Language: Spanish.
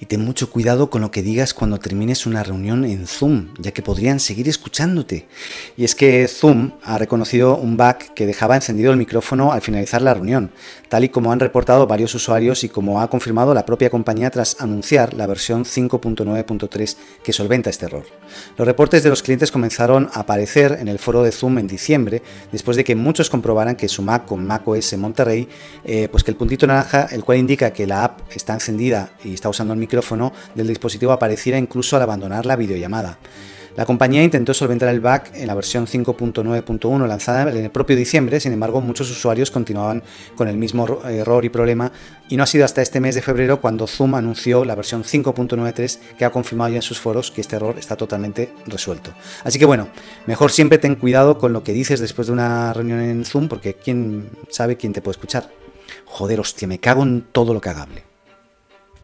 Y ten mucho cuidado con lo que digas cuando termines una reunión en Zoom, ya que podrían seguir escuchándote. Y es que Zoom ha reconocido un bug que dejaba encendido el micrófono al finalizar la reunión, tal y como han reportado varios usuarios y como ha confirmado la propia compañía tras anunciar la versión 5.9.3 que solventa este error. Los reportes de los clientes comenzaron a aparecer en el foro de Zoom en diciembre, después de que muchos comprobaran que su Mac con macOS Monterrey, eh, pues que el puntito naranja, el cual indica que la app está encendida y está usando el micrófono del dispositivo apareciera incluso al abandonar la videollamada. La compañía intentó solventar el bug en la versión 5.9.1 lanzada en el propio diciembre, sin embargo muchos usuarios continuaban con el mismo error y problema y no ha sido hasta este mes de febrero cuando Zoom anunció la versión 5.93 que ha confirmado ya en sus foros que este error está totalmente resuelto. Así que bueno, mejor siempre ten cuidado con lo que dices después de una reunión en Zoom porque quién sabe quién te puede escuchar. Joder, hostia, me cago en todo lo cagable.